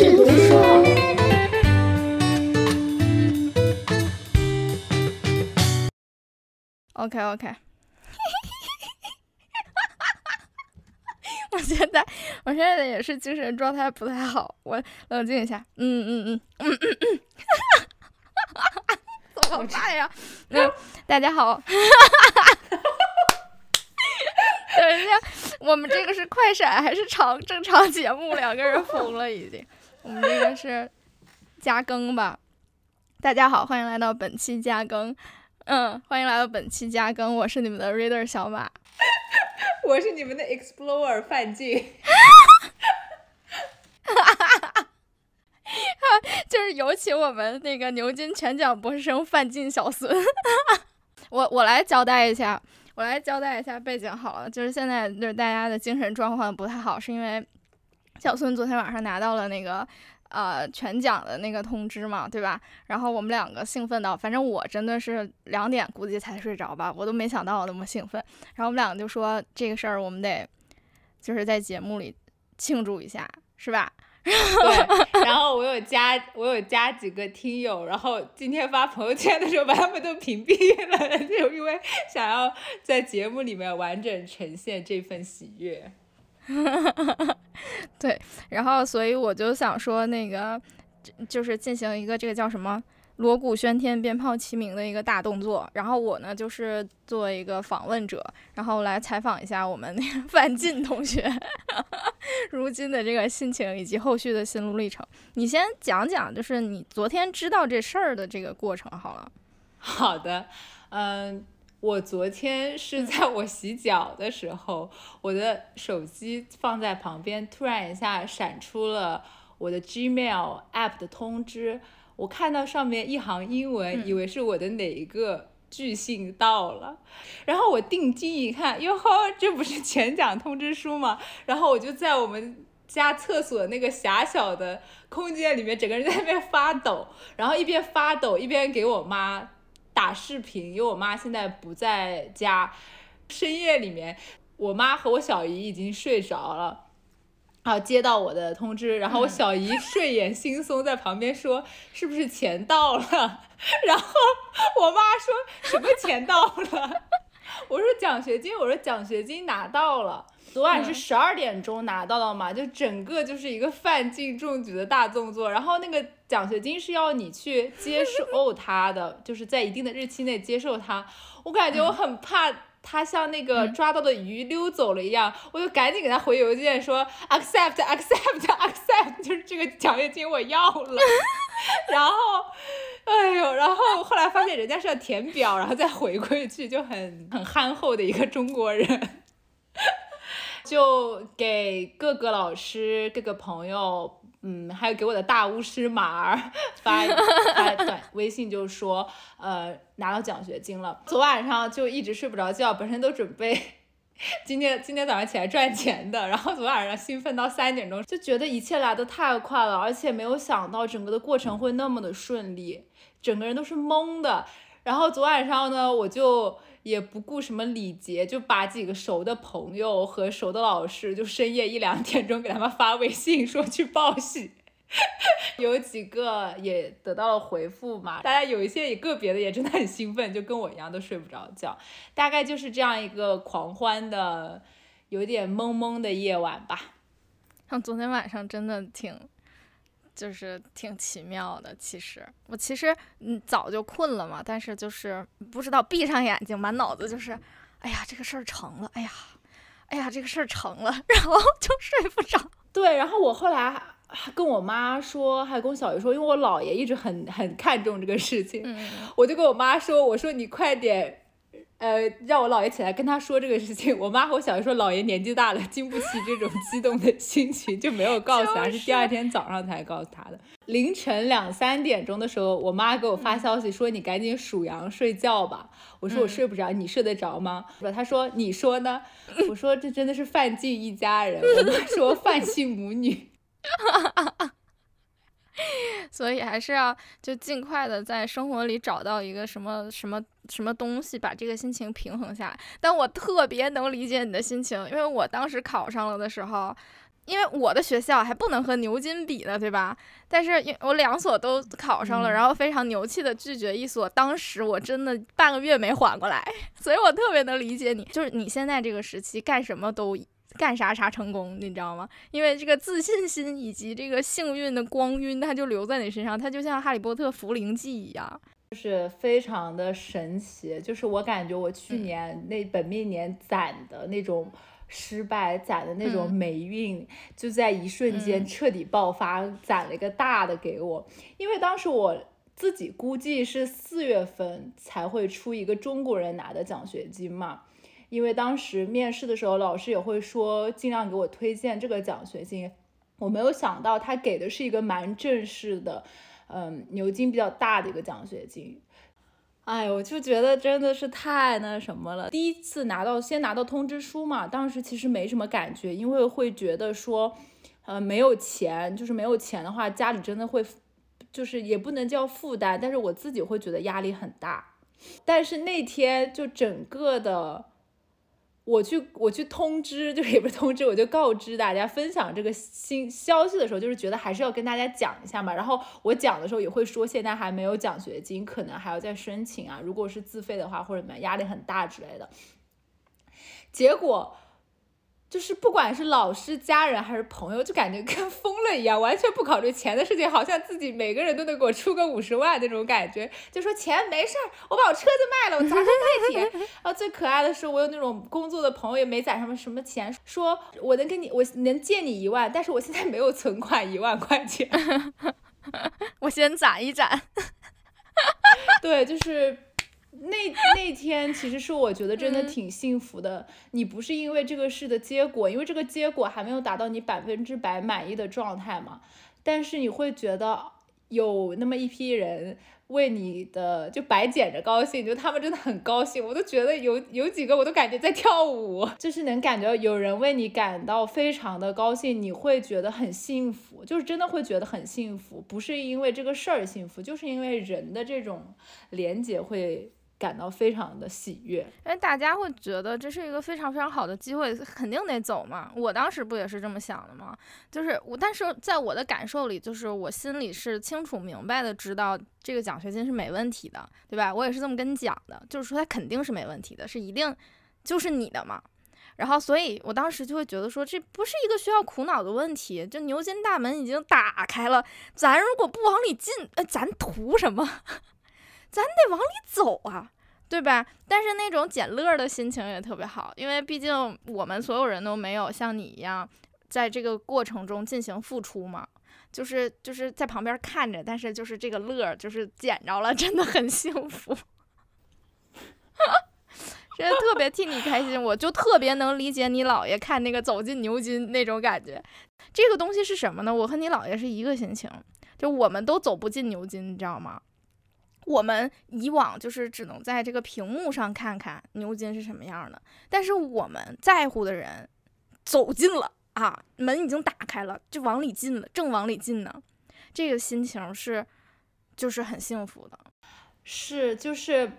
趣读书。OK OK，我现在我现在也是精神状态不太好，我冷静一下。嗯嗯嗯嗯嗯嗯，怎么办呀？嗯，大家好。等一下，我们这个是快闪还是长正常节目？两个人疯了已经。我们这个是加更吧？大家好，欢迎来到本期加更。嗯，欢迎来到本期加更，我是你们的 reader 小马，我是你们的 explorer 范进，就是有请我们那个牛津全奖博士生范进小孙，我我来交代一下，我来交代一下背景好了，就是现在就是大家的精神状况不太好，是因为小孙昨天晚上拿到了那个。呃，全奖的那个通知嘛，对吧？然后我们两个兴奋到，反正我真的是两点估计才睡着吧，我都没想到我那么兴奋。然后我们两个就说这个事儿我们得就是在节目里庆祝一下，是吧？对。然后我有加我有加几个听友，然后今天发朋友圈的时候把他们都屏蔽了，就因为想要在节目里面完整呈现这份喜悦。对，然后所以我就想说，那个就是进行一个这个叫什么锣鼓喧天、鞭炮齐鸣的一个大动作。然后我呢，就是作为一个访问者，然后来采访一下我们那个范进同学 如今的这个心情以及后续的心路历程。你先讲讲，就是你昨天知道这事儿的这个过程好了。好的，嗯。我昨天是在我洗脚的时候，我的手机放在旁边，突然一下闪出了我的 Gmail app 的通知，我看到上面一行英文，以为是我的哪一个巨信到了，然后我定睛一看，哟呵，这不是前奖通知书吗？然后我就在我们家厕所那个狭小的空间里面，整个人在那边发抖，然后一边发抖一边给我妈。打视频，因为我妈现在不在家，深夜里面，我妈和我小姨已经睡着了，然后接到我的通知，然后我小姨睡眼惺忪在旁边说：“是不是钱到了？” 然后我妈说什么钱到了？我说奖学金，我说奖学金拿到了。昨晚是十二点钟拿到的嘛，就整个就是一个范进中举的大动作。然后那个奖学金是要你去接受 它的，就是在一定的日期内接受它。我感觉我很怕他像那个抓到的鱼溜走了一样，我就赶紧给他回邮件说 accept accept accept，就是这个奖学金我要了。然后，哎呦，然后后来发现人家是要填表，然后再回过去，就很很憨厚的一个中国人。就给各个老师、各个朋友，嗯，还有给我的大巫师马儿 发 发短微信，就说，呃，拿到奖学金了。昨晚上就一直睡不着觉，本身都准备 今天今天早上起来赚钱的，然后昨晚上兴奋到三点钟，就觉得一切来的太快了，而且没有想到整个的过程会那么的顺利，整个人都是懵的。然后昨晚上呢，我就。也不顾什么礼节，就把几个熟的朋友和熟的老师，就深夜一两点钟给他们发微信说去报喜，有几个也得到了回复嘛。大家有一些也个别的也真的很兴奋，就跟我一样都睡不着觉。大概就是这样一个狂欢的、有点懵懵的夜晚吧。像昨天晚上真的挺。就是挺奇妙的，其实我其实嗯早就困了嘛，但是就是不知道闭上眼睛，满脑子就是，哎呀这个事儿成了，哎呀，哎呀这个事儿成了，然后就睡不着。对，然后我后来还跟我妈说，还跟我小姨说，因为我姥爷一直很很看重这个事情，我就跟我妈说，我说你快点。呃，让我姥爷起来跟他说这个事情。我妈和我小姨说，姥爷年纪大了，经不起这种 激动的心情，就没有告诉他，是第二天早上才告诉他的。凌晨两三点钟的时候，我妈给我发消息说：“你赶紧数羊睡觉吧。”我说：“我睡不着，你睡得着吗？”她说：“你说呢？” 我说：“这真的是范进一家人。”我妈说：“范姓母女。” 所以还是要就尽快的在生活里找到一个什么什么什么东西，把这个心情平衡下来。但我特别能理解你的心情，因为我当时考上了的时候，因为我的学校还不能和牛津比呢，对吧？但是因我两所都考上了，然后非常牛气的拒绝一所，当时我真的半个月没缓过来，所以我特别能理解你，就是你现在这个时期干什么都干啥啥成功，你知道吗？因为这个自信心以及这个幸运的光晕，它就留在你身上，它就像哈利波特茯苓剂一样，就是非常的神奇。就是我感觉我去年那本命年攒的那种。失败攒的那种霉运，就在一瞬间彻底爆发，攒了一个大的给我。因为当时我自己估计是四月份才会出一个中国人拿的奖学金嘛。因为当时面试的时候，老师也会说尽量给我推荐这个奖学金。我没有想到他给的是一个蛮正式的，嗯，牛津比较大的一个奖学金。哎，我就觉得真的是太那什么了。第一次拿到，先拿到通知书嘛，当时其实没什么感觉，因为会觉得说，呃，没有钱，就是没有钱的话，家里真的会，就是也不能叫负担，但是我自己会觉得压力很大。但是那天就整个的。我去，我去通知，就是也不是通知，我就告知大家分享这个新消息的时候，就是觉得还是要跟大家讲一下嘛。然后我讲的时候也会说，现在还没有奖学金，可能还要再申请啊。如果是自费的话，或者什么压力很大之类的。结果。就是不管是老师、家人还是朋友，就感觉跟疯了一样，完全不考虑钱的事情，好像自己每个人都能给我出个五十万那种感觉。就说钱没事儿，我把我车子卖了，我砸成代 铁。啊，最可爱的是，我有那种工作的朋友也没攒什么什么钱，说我能跟你，我能借你一万，但是我现在没有存款一万块钱，我先攒一攒。对，就是。那那天其实是我觉得真的挺幸福的。你不是因为这个事的结果，因为这个结果还没有达到你百分之百满意的状态嘛。但是你会觉得有那么一批人为你的就白捡着高兴，就他们真的很高兴。我都觉得有有几个我都感觉在跳舞，就是能感觉有人为你感到非常的高兴，你会觉得很幸福，就是真的会觉得很幸福。不是因为这个事儿幸福，就是因为人的这种连接会。感到非常的喜悦，因为大家会觉得这是一个非常非常好的机会，肯定得走嘛。我当时不也是这么想的吗？就是我，但是在我的感受里，就是我心里是清楚明白的，知道这个奖学金是没问题的，对吧？我也是这么跟你讲的，就是说它肯定是没问题的，是一定就是你的嘛。然后，所以我当时就会觉得说，这不是一个需要苦恼的问题，就牛津大门已经打开了，咱如果不往里进，呃，咱图什么？咱得往里走啊，对吧？但是那种捡乐的心情也特别好，因为毕竟我们所有人都没有像你一样在这个过程中进行付出嘛，就是就是在旁边看着，但是就是这个乐就是捡着了，真的很幸福，真的特别替你开心，我就特别能理解你姥爷看那个走进牛津那种感觉。这个东西是什么呢？我和你姥爷是一个心情，就我们都走不进牛津，你知道吗？我们以往就是只能在这个屏幕上看看牛津是什么样的，但是我们在乎的人走进了啊，门已经打开了，就往里进了，正往里进呢，这个心情是就是很幸福的，是就是。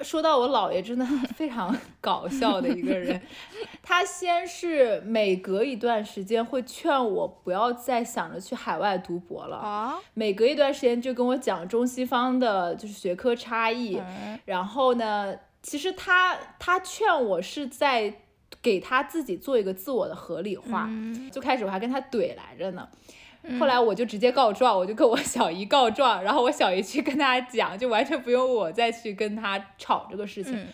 说到我姥爷，真的 非常搞笑的一个人。他先是每隔一段时间会劝我不要再想着去海外读博了啊，每隔一段时间就跟我讲中西方的就是学科差异。然后呢，其实他他劝我是在给他自己做一个自我的合理化。就开始我还跟他怼来着呢。后来我就直接告状，我就跟我小姨告状，然后我小姨去跟他讲，就完全不用我再去跟他吵这个事情。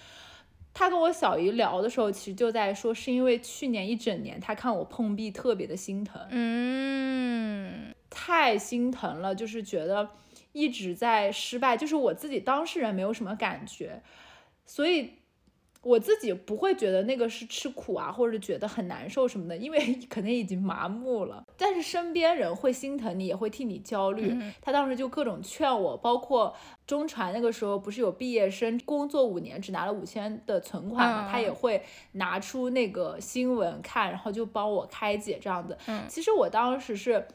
他跟我小姨聊的时候，其实就在说，是因为去年一整年他看我碰壁特别的心疼，嗯，太心疼了，就是觉得一直在失败，就是我自己当事人没有什么感觉，所以。我自己不会觉得那个是吃苦啊，或者觉得很难受什么的，因为 可能已经麻木了。但是身边人会心疼你，也会替你焦虑。他当时就各种劝我，包括中传那个时候不是有毕业生工作五年只拿了五千的存款嘛，他也会拿出那个新闻看，然后就帮我开解这样子。其实我当时是，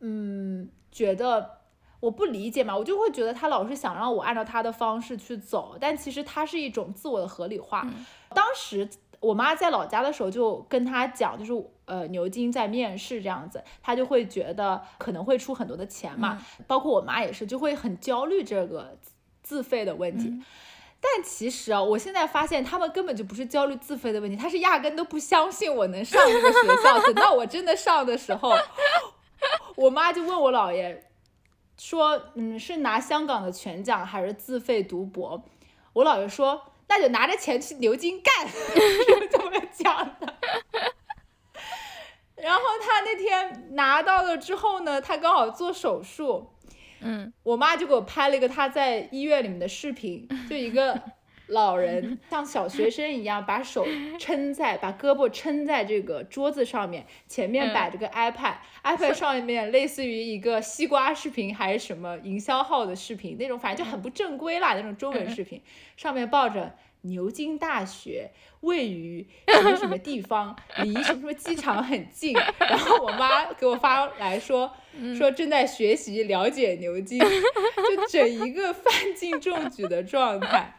嗯，觉得。我不理解嘛，我就会觉得他老是想让我按照他的方式去走，但其实他是一种自我的合理化。当时我妈在老家的时候就跟他讲，就是呃牛津在面试这样子，他就会觉得可能会出很多的钱嘛，包括我妈也是，就会很焦虑这个自费的问题。但其实啊，我现在发现他们根本就不是焦虑自费的问题，他是压根都不相信我能上这个学校。等到我真的上的时候，我妈就问我姥爷说：“嗯，是拿香港的全奖还是自费读博？”我姥爷说。那就拿着钱去牛津干，是这么讲的。然后他那天拿到了之后呢，他刚好做手术，嗯，我妈就给我拍了一个他在医院里面的视频，就一个。老人 像小学生一样，把手撑在，把胳膊撑在这个桌子上面，前面摆着个 iPad，iPad 上面类似于一个西瓜视频还是什么营销号的视频那种，反正就很不正规啦那种中文视频，上面抱着牛津大学位于什么什么地方，离什么什么机场很近，然后我妈给我发来说说正在学习了解牛津，就整一个范 进中举的状态。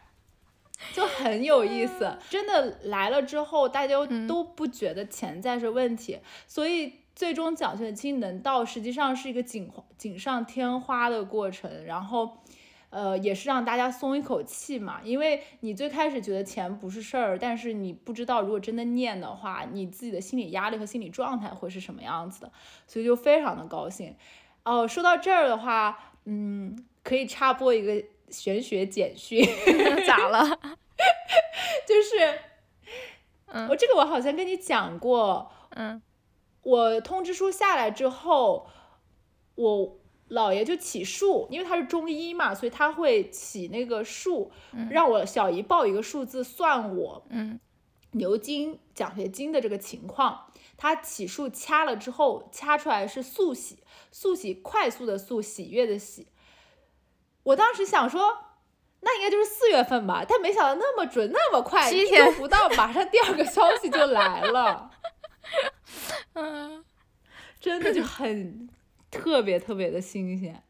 就很有意思，真的来了之后，大家都不觉得钱在是问题，所以最终奖学金能到，实际上是一个锦锦上添花的过程，然后，呃，也是让大家松一口气嘛，因为你最开始觉得钱不是事儿，但是你不知道如果真的念的话，你自己的心理压力和心理状态会是什么样子的，所以就非常的高兴。哦，说到这儿的话，嗯，可以插播一个。玄学简讯 咋了？就是，嗯，我这个我好像跟你讲过，嗯，我通知书下来之后，我姥爷就起数，因为他是中医嘛，所以他会起那个数，让我小姨报一个数字算我，嗯，牛津奖学金的这个情况，他起数掐了之后，掐出来是速喜，速喜快速的速，喜悦的喜。我当时想说，那应该就是四月份吧，但没想到那么准，那么快，七天不到，马上第二个消息就来了。嗯，真的就很特别特别的新鲜。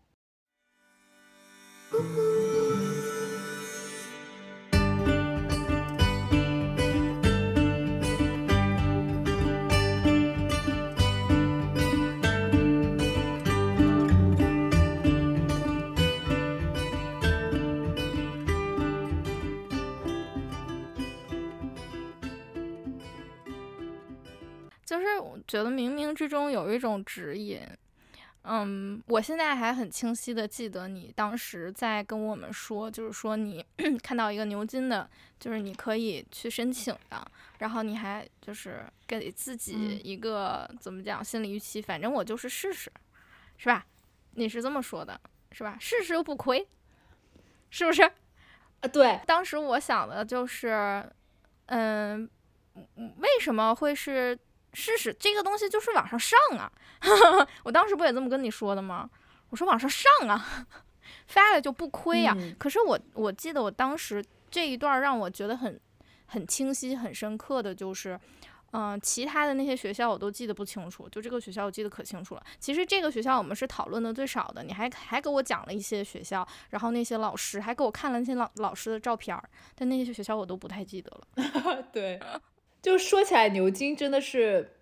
觉得冥冥之中有一种指引，嗯，我现在还很清晰的记得你当时在跟我们说，就是说你 看到一个牛津的，就是你可以去申请的，然后你还就是给自己一个怎么讲心理预期，反正我就是试试，是吧？你是这么说的，是吧？试试又不亏，是不是？啊，对，当时我想的就是，嗯，为什么会是？试试这个东西就是往上上啊！我当时不也这么跟你说的吗？我说往上上啊，发了就不亏呀。可是我我记得我当时这一段让我觉得很很清晰、很深刻的就是，嗯，其他的那些学校我都记得不清楚，就这个学校我记得可清楚了。其实这个学校我们是讨论的最少的，你还还给我讲了一些学校，然后那些老师还给我看了那些老老师的照片儿，但那些学校我都不太记得了。对。就说起来，牛津真的是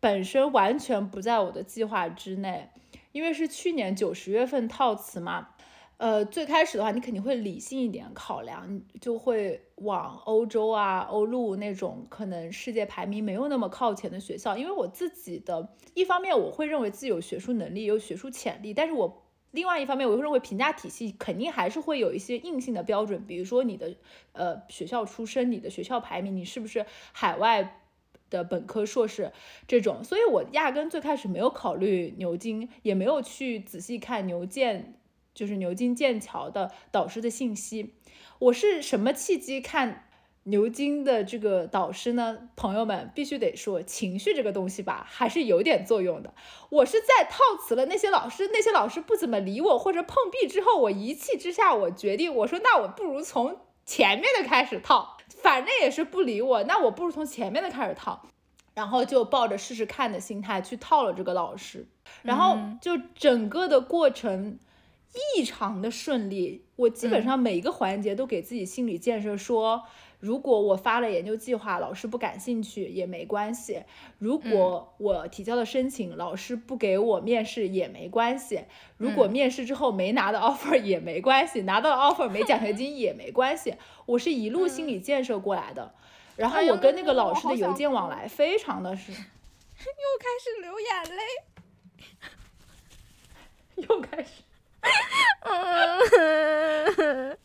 本身完全不在我的计划之内，因为是去年九十月份套词嘛。呃，最开始的话，你肯定会理性一点考量，就会往欧洲啊、欧陆那种可能世界排名没有那么靠前的学校。因为我自己的一方面，我会认为自己有学术能力、有学术潜力，但是我。另外一方面，我会认为评价体系肯定还是会有一些硬性的标准，比如说你的呃学校出身、你的学校排名、你是不是海外的本科、硕士这种。所以我压根最开始没有考虑牛津，也没有去仔细看牛剑，就是牛津剑桥的导师的信息。我是什么契机看？牛津的这个导师呢，朋友们必须得说，情绪这个东西吧，还是有点作用的。我是在套词了那些老师，那些老师不怎么理我或者碰壁之后，我一气之下，我决定，我说那我不如从前面的开始套，反正也是不理我，那我不如从前面的开始套，然后就抱着试试看的心态去套了这个老师，然后就整个的过程异常的顺利，我基本上每一个环节都给自己心理建设说。如果我发了研究计划，老师不感兴趣也没关系；如果我提交了申请，老师不给我面试也没关系；如果面试之后没拿到 offer 也没关系，拿到了 offer 没奖学金也没关系。我是一路心理建设过来的，然后我跟那个老师的邮件往来非常的是，又开始流眼泪，又开始，嗯。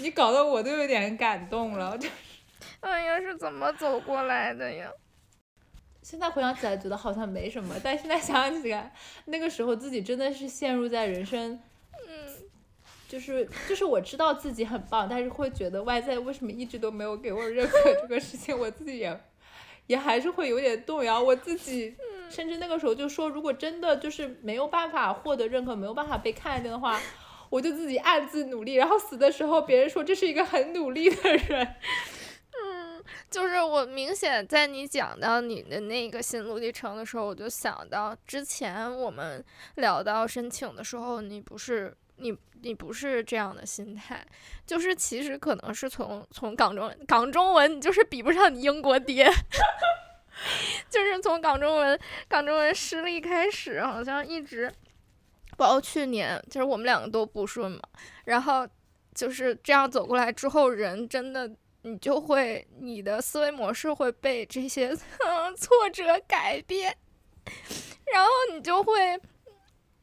你搞得我都有点感动了，就，哎呀，是怎么走过来的呀？现在回想起来觉得好像没什么，但现在想起来，那个时候自己真的是陷入在人生，嗯，就是就是我知道自己很棒，但是会觉得外在为什么一直都没有给我认可这个事情，我自己也也还是会有点动摇。我自己甚至那个时候就说，如果真的就是没有办法获得认可，没有办法被看见的话。我就自己暗自努力，然后死的时候，别人说这是一个很努力的人。嗯，就是我明显在你讲到你的那个心路历程的时候，我就想到之前我们聊到申请的时候，你不是你你不是这样的心态，就是其实可能是从从港中港中文，你就是比不上你英国爹，就是从港中文港中文失利开始，好像一直。包括去年，其实我们两个都不顺嘛，然后就是这样走过来之后，人真的你就会你的思维模式会被这些 挫折改变，然后你就会，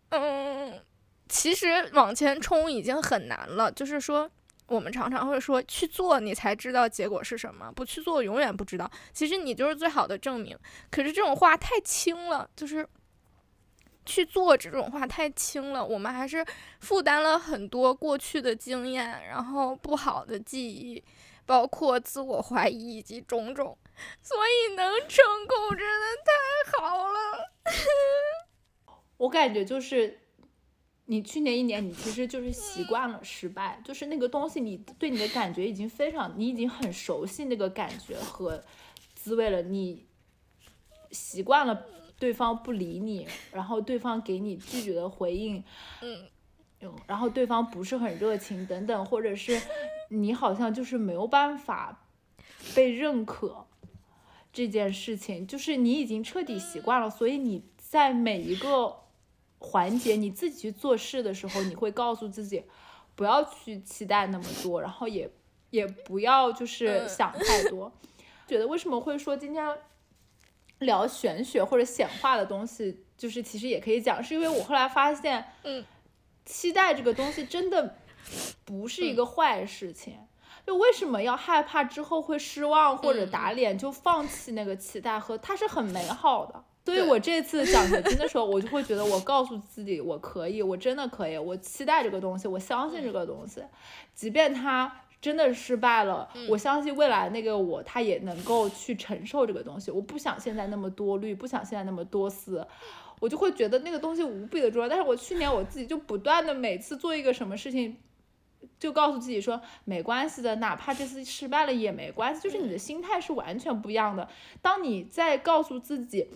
嗯，其实往前冲已经很难了。就是说，我们常常会说去做，你才知道结果是什么；不去做，永远不知道。其实你就是最好的证明。可是这种话太轻了，就是。去做这种话太轻了，我们还是负担了很多过去的经验，然后不好的记忆，包括自我怀疑以及种种，所以能成功真的太好了。我感觉就是，你去年一年，你其实就是习惯了失败，就是那个东西，你对你的感觉已经非常，你已经很熟悉那个感觉和滋味了，你习惯了。对方不理你，然后对方给你拒绝的回应，嗯，然后对方不是很热情等等，或者是你好像就是没有办法被认可这件事情，就是你已经彻底习惯了，所以你在每一个环节你自己去做事的时候，你会告诉自己不要去期待那么多，然后也也不要就是想太多。觉得为什么会说今天？聊玄学或者显化的东西，就是其实也可以讲，是因为我后来发现，嗯，期待这个东西真的不是一个坏事情。就为什么要害怕之后会失望或者打脸，就放弃那个期待和它是很美好的。所以我这次奖学金的时候，我就会觉得我告诉自己我可以，我真的可以，我期待这个东西，我相信这个东西，即便它。真的失败了，我相信未来那个我，他也能够去承受这个东西。我不想现在那么多虑，不想现在那么多思，我就会觉得那个东西无比的重要。但是我去年我自己就不断的每次做一个什么事情，就告诉自己说没关系的，哪怕这次失败了也没关系。就是你的心态是完全不一样的。当你在告诉自己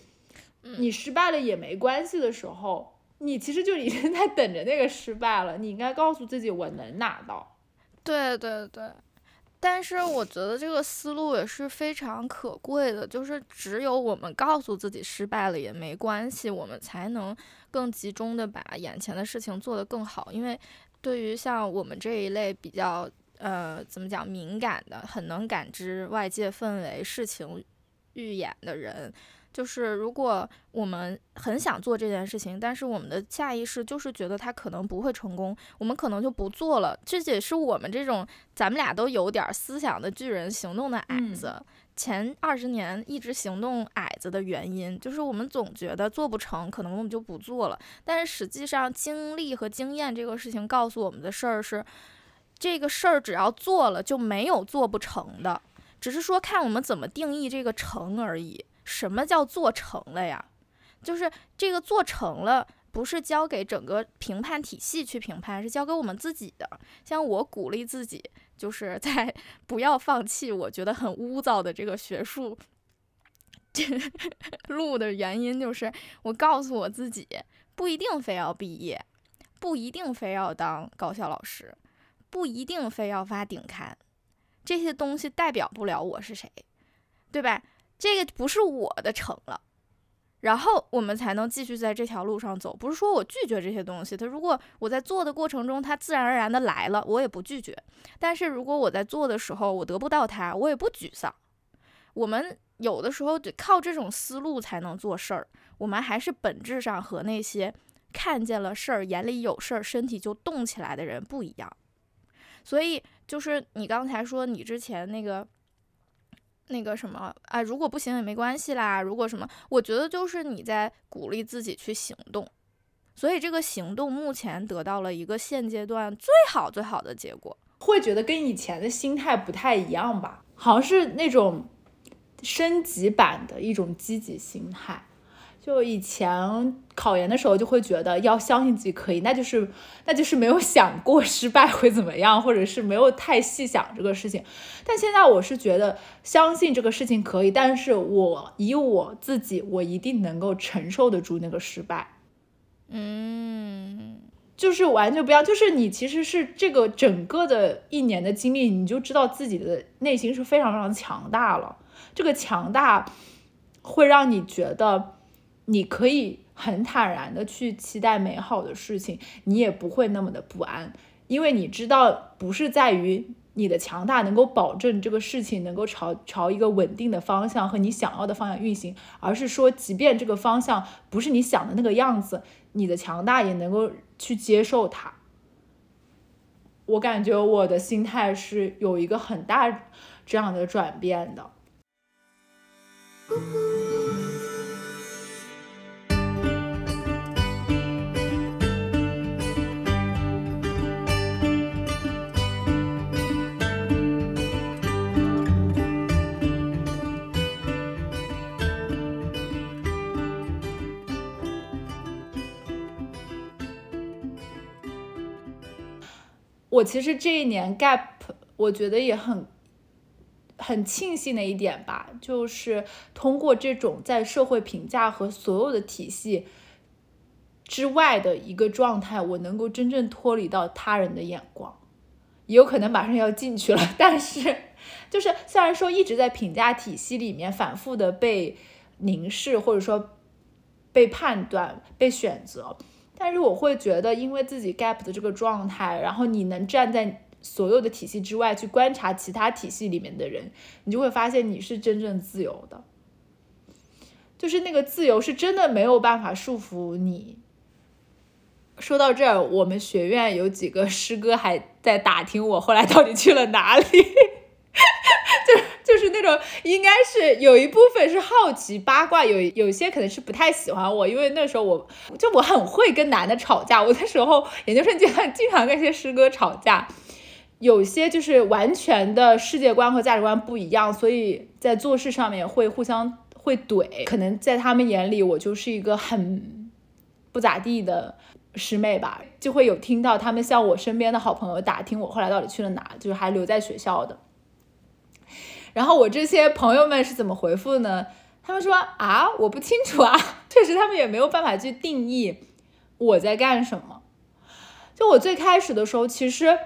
你失败了也没关系的时候，你其实就已经在等着那个失败了。你应该告诉自己我能拿到。对对对，但是我觉得这个思路也是非常可贵的，就是只有我们告诉自己失败了也没关系，我们才能更集中的把眼前的事情做得更好。因为对于像我们这一类比较呃怎么讲敏感的，很能感知外界氛围、事情预演的人。就是如果我们很想做这件事情，但是我们的下意识就是觉得它可能不会成功，我们可能就不做了。这也是我们这种咱们俩都有点思想的巨人，行动的矮子，前二十年一直行动矮子的原因，就是我们总觉得做不成，可能我们就不做了。但是实际上，经历和经验这个事情告诉我们的事儿是，这个事儿只要做了就没有做不成的，只是说看我们怎么定义这个成而已。什么叫做成了呀？就是这个做成了，不是交给整个评判体系去评判，是交给我们自己的。像我鼓励自己，就是在不要放弃我觉得很污糟的这个学术路的原因，就是我告诉我自己，不一定非要毕业，不一定非要当高校老师，不一定非要发顶刊。这些东西代表不了我是谁，对吧？这个不是我的成了，然后我们才能继续在这条路上走。不是说我拒绝这些东西，它如果我在做的过程中，它自然而然的来了，我也不拒绝。但是如果我在做的时候，我得不到它，我也不沮丧。我们有的时候得靠这种思路才能做事儿。我们还是本质上和那些看见了事儿、眼里有事儿、身体就动起来的人不一样。所以就是你刚才说你之前那个那个什么啊，如果不行也没关系啦。如果什么，我觉得就是你在鼓励自己去行动。所以这个行动目前得到了一个现阶段最好最好的结果。会觉得跟以前的心态不太一样吧？好像是那种升级版的一种积极心态。就以前考研的时候，就会觉得要相信自己可以，那就是那就是没有想过失败会怎么样，或者是没有太细想这个事情。但现在我是觉得相信这个事情可以，但是我以我自己，我一定能够承受得住那个失败。嗯，就是完全不一样，就是你其实是这个整个的一年的经历，你就知道自己的内心是非常非常强大了。这个强大会让你觉得。你可以很坦然的去期待美好的事情，你也不会那么的不安，因为你知道不是在于你的强大能够保证这个事情能够朝朝一个稳定的方向和你想要的方向运行，而是说，即便这个方向不是你想的那个样子，你的强大也能够去接受它。我感觉我的心态是有一个很大这样的转变的。我其实这一年 gap，我觉得也很很庆幸的一点吧，就是通过这种在社会评价和所有的体系之外的一个状态，我能够真正脱离到他人的眼光，也有可能马上要进去了。但是，就是虽然说一直在评价体系里面反复的被凝视，或者说被判断、被选择。但是我会觉得，因为自己 gap 的这个状态，然后你能站在所有的体系之外去观察其他体系里面的人，你就会发现你是真正自由的。就是那个自由是真的没有办法束缚你。说到这儿，我们学院有几个师哥还在打听我后来到底去了哪里。就是那种，应该是有一部分是好奇八卦，有有些可能是不太喜欢我，因为那时候我就我很会跟男的吵架，我那时候研究生阶段经常跟一些师哥吵架，有些就是完全的世界观和价值观不一样，所以在做事上面会互相会怼，可能在他们眼里我就是一个很不咋地的师妹吧，就会有听到他们向我身边的好朋友打听我后来到底去了哪，就是还留在学校的。然后我这些朋友们是怎么回复呢？他们说啊，我不清楚啊，确实他们也没有办法去定义我在干什么。就我最开始的时候，其实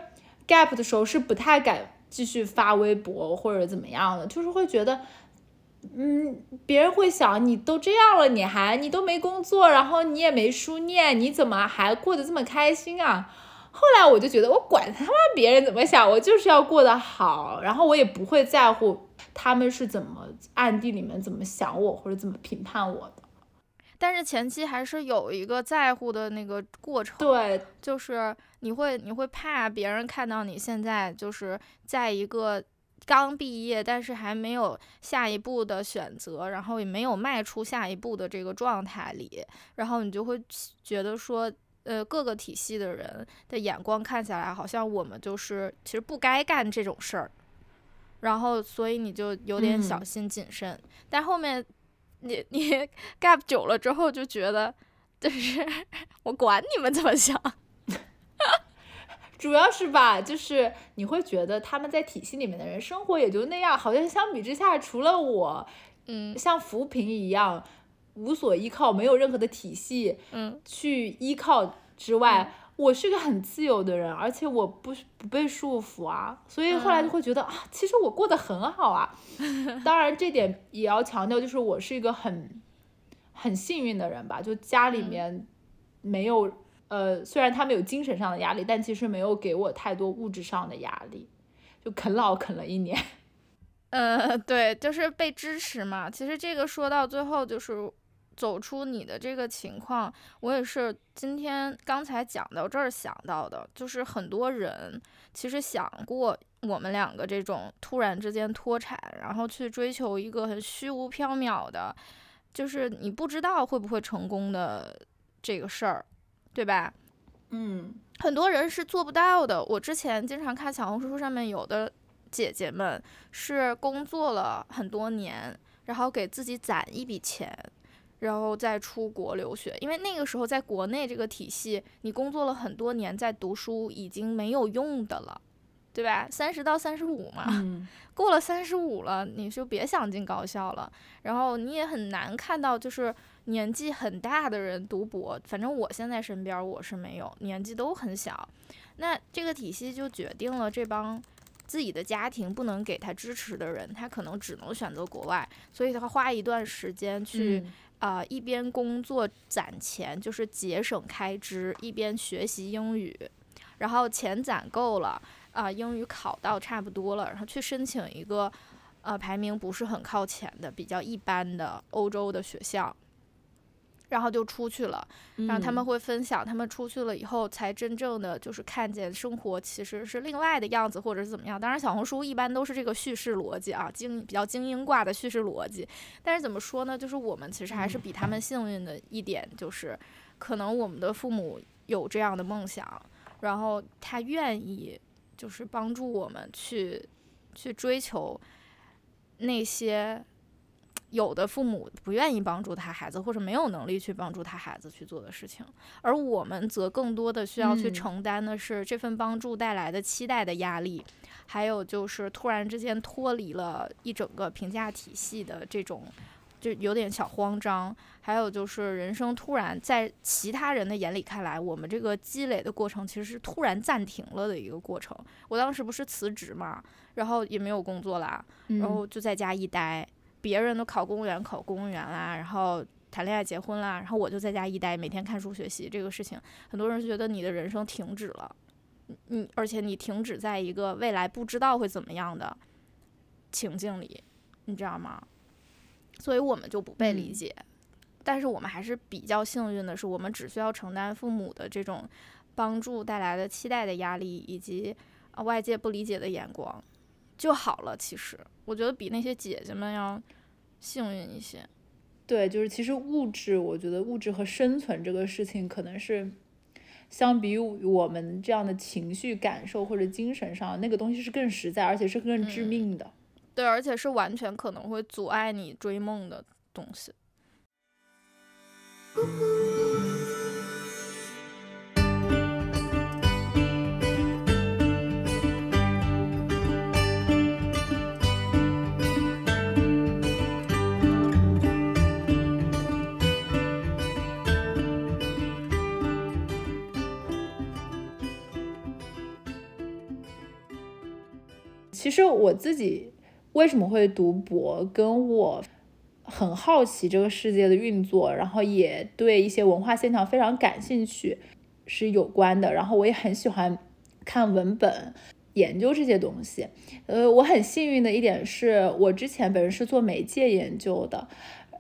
gap 的时候是不太敢继续发微博或者怎么样的，就是会觉得，嗯，别人会想你都这样了，你还你都没工作，然后你也没书念，你怎么还过得这么开心啊？后来我就觉得，我管他妈别人怎么想，我就是要过得好，然后我也不会在乎他们是怎么暗地里面怎么想我或者怎么评判我的。但是前期还是有一个在乎的那个过程，对，就是你会你会怕别人看到你现在就是在一个刚毕业，但是还没有下一步的选择，然后也没有迈出下一步的这个状态里，然后你就会觉得说。呃，各个体系的人的眼光看起来好像我们就是其实不该干这种事儿，然后所以你就有点小心谨慎。但后面你你 gap 久了之后就觉得，就是 我管你们怎么想，主要是吧，就是你会觉得他们在体系里面的人生活也就那样，好像相比之下，除了我，嗯，像扶贫一样。无所依靠，没有任何的体系，嗯，去依靠之外，我是个很自由的人，而且我不不被束缚啊，所以后来就会觉得啊，其实我过得很好啊。当然，这点也要强调，就是我是一个很很幸运的人吧，就家里面没有呃，虽然他们有精神上的压力，但其实没有给我太多物质上的压力，就啃老啃了一年。呃，对，就是被支持嘛。其实这个说到最后就是。走出你的这个情况，我也是今天刚才讲到这儿想到的，就是很多人其实想过我们两个这种突然之间脱产，然后去追求一个很虚无缥缈的，就是你不知道会不会成功的这个事儿，对吧？嗯，很多人是做不到的。我之前经常看小红书上面有的姐姐们是工作了很多年，然后给自己攒一笔钱。然后再出国留学，因为那个时候在国内这个体系，你工作了很多年在读书已经没有用的了，对吧？三十到三十五嘛，过了三十五了，你就别想进高校了。然后你也很难看到就是年纪很大的人读博，反正我现在身边我是没有，年纪都很小。那这个体系就决定了这帮自己的家庭不能给他支持的人，他可能只能选择国外，所以他花一段时间去。啊，一边工作攒钱，就是节省开支，一边学习英语，然后钱攒够了，啊，英语考到差不多了，然后去申请一个，呃，排名不是很靠前的、比较一般的欧洲的学校。然后就出去了，然后他们会分享，他们出去了以后才真正的就是看见生活其实是另外的样子，或者是怎么样。当然，小红书一般都是这个叙事逻辑啊，精比较精英挂的叙事逻辑。但是怎么说呢？就是我们其实还是比他们幸运的一点，就是可能我们的父母有这样的梦想，然后他愿意就是帮助我们去去追求那些。有的父母不愿意帮助他孩子，或者没有能力去帮助他孩子去做的事情，而我们则更多的需要去承担的是这份帮助带来的期待的压力，还有就是突然之间脱离了一整个评价体系的这种，就有点小慌张，还有就是人生突然在其他人的眼里看来，我们这个积累的过程其实是突然暂停了的一个过程。我当时不是辞职嘛，然后也没有工作啦，然后就在家一待。别人都考公务员，考公务员啦，然后谈恋爱、结婚啦，然后我就在家一待，每天看书学习。这个事情，很多人觉得你的人生停止了，你而且你停止在一个未来不知道会怎么样的情境里，你知道吗？所以我们就不被理解。但是我们还是比较幸运的是，我们只需要承担父母的这种帮助带来的期待的压力，以及外界不理解的眼光。就好了。其实我觉得比那些姐姐们要幸运一些。对，就是其实物质，我觉得物质和生存这个事情，可能是相比于我们这样的情绪感受或者精神上那个东西是更实在，而且是更致命的。对，而且是完全可能会阻碍你追梦的东西。其实我自己为什么会读博，跟我很好奇这个世界的运作，然后也对一些文化现象非常感兴趣是有关的。然后我也很喜欢看文本，研究这些东西。呃，我很幸运的一点是我之前本人是做媒介研究的，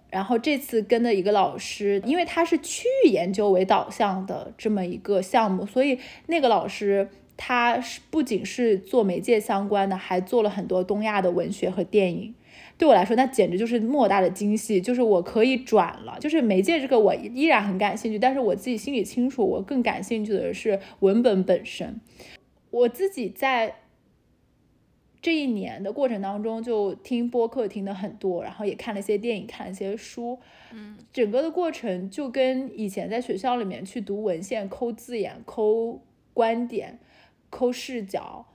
然后这次跟的一个老师，因为他是区域研究为导向的这么一个项目，所以那个老师。他是不仅是做媒介相关的，还做了很多东亚的文学和电影。对我来说，那简直就是莫大的惊喜。就是我可以转了，就是媒介这个我依然很感兴趣，但是我自己心里清楚，我更感兴趣的是文本本身。我自己在这一年的过程当中，就听播客听的很多，然后也看了一些电影，看了一些书。嗯，整个的过程就跟以前在学校里面去读文献、抠字眼、抠观点。抠视角，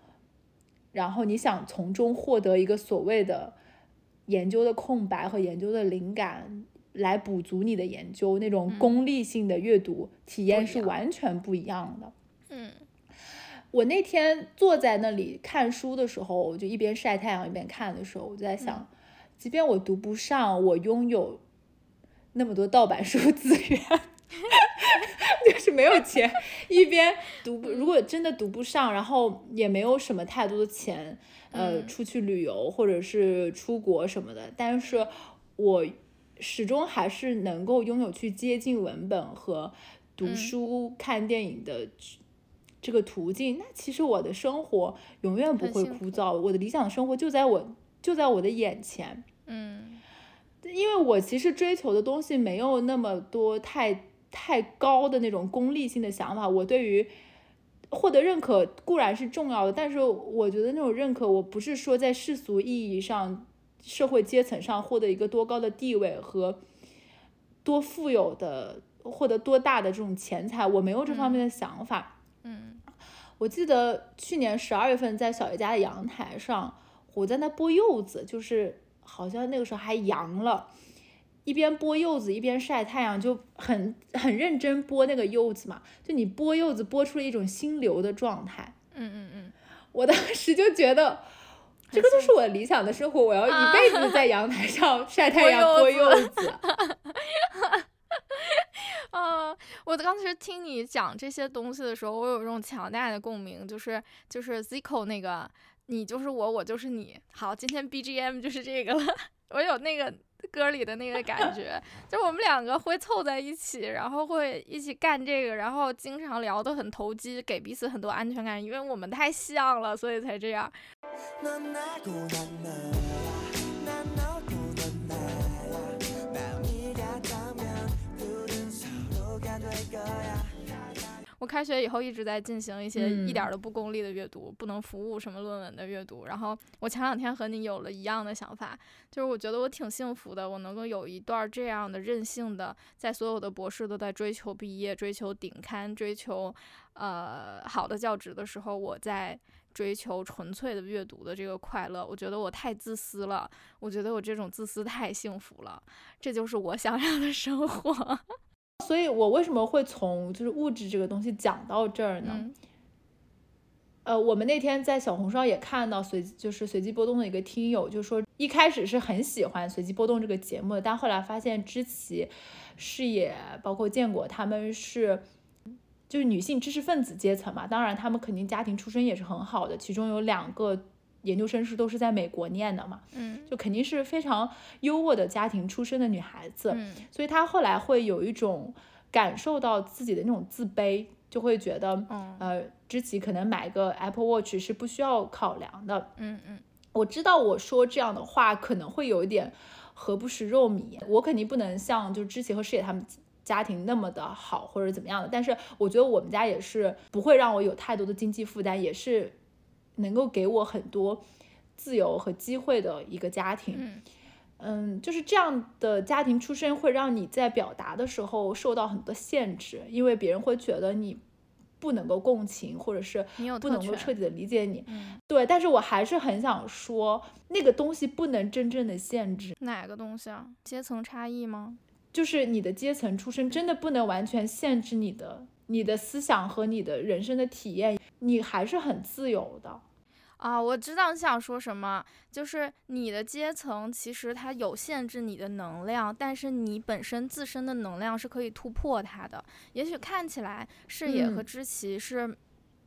然后你想从中获得一个所谓的研究的空白和研究的灵感，来补足你的研究，那种功利性的阅读体验是完全不一样的。嗯。我那天坐在那里看书的时候，我就一边晒太阳一边看的时候，我就在想，即便我读不上，我拥有那么多盗版书资源，就是没有钱，一边读不，如果真的读不上，然后也没有什么太多的钱，呃，出去旅游或者是出国什么的，但是我始终还是能够拥有去接近文本和读书、看电影的。这个途径，那其实我的生活永远不会枯燥，我的理想生活就在我就在我的眼前。嗯，因为我其实追求的东西没有那么多太太高的那种功利性的想法。我对于获得认可固然是重要的，但是我觉得那种认可，我不是说在世俗意义上社会阶层上获得一个多高的地位和多富有的获得多大的这种钱财，我没有这方面的想法。嗯，我记得去年十二月份在小姨家的阳台上，我在那剥柚子，就是好像那个时候还阳了，一边剥柚子一边晒太阳，就很很认真剥那个柚子嘛。就你剥柚子剥出了一种心流的状态。嗯嗯嗯，我当时就觉得，这个就是我理想的生活，我要一辈子在阳台上 晒太阳剥柚子。啊，我当时听你讲这些东西的时候，我有一种强大的共鸣，就是就是 Zico 那个，你就是我，我就是你。好，今天 BGM 就是这个了，我有那个 歌里的那个感觉，就我们两个会凑在一起，然后会一起干这个，然后经常聊得很投机，给彼此很多安全感，因为我们太像了，所以才这样。我开学以后一直在进行一些一点都不功利的阅读，不能服务什么论文的阅读。然后我前两天和你有了一样的想法，就是我觉得我挺幸福的，我能够有一段这样的任性的，在所有的博士都在追求毕业、追求顶刊、追求呃好的教职的时候，我在追求纯粹的阅读的这个快乐。我觉得我太自私了，我觉得我这种自私太幸福了，这就是我想要的生活。所以，我为什么会从就是物质这个东西讲到这儿呢？呃，我们那天在小红书上也看到随就是随机波动的一个听友，就说一开始是很喜欢随机波动这个节目的，但后来发现知其视野包括建国他们是就是女性知识分子阶层嘛，当然他们肯定家庭出身也是很好的，其中有两个。研究生是都是在美国念的嘛，嗯，就肯定是非常优渥的家庭出身的女孩子，嗯，所以她后来会有一种感受到自己的那种自卑，就会觉得，嗯呃，知其可能买个 Apple Watch 是不需要考量的，嗯嗯，我知道我说这样的话可能会有一点何不食肉糜，我肯定不能像就知其和师姐他们家庭那么的好或者怎么样的，但是我觉得我们家也是不会让我有太多的经济负担，也是。能够给我很多自由和机会的一个家庭，嗯，就是这样的家庭出身会让你在表达的时候受到很多限制，因为别人会觉得你不能够共情，或者是不能够彻底的理解你。对，但是我还是很想说，那个东西不能真正的限制哪个东西啊？阶层差异吗？就是你的阶层出身真的不能完全限制你的你的思想和你的人生的体验，你还是很自由的。啊，我知道你想说什么，就是你的阶层其实它有限制你的能量，但是你本身自身的能量是可以突破它的。也许看起来视野和知其是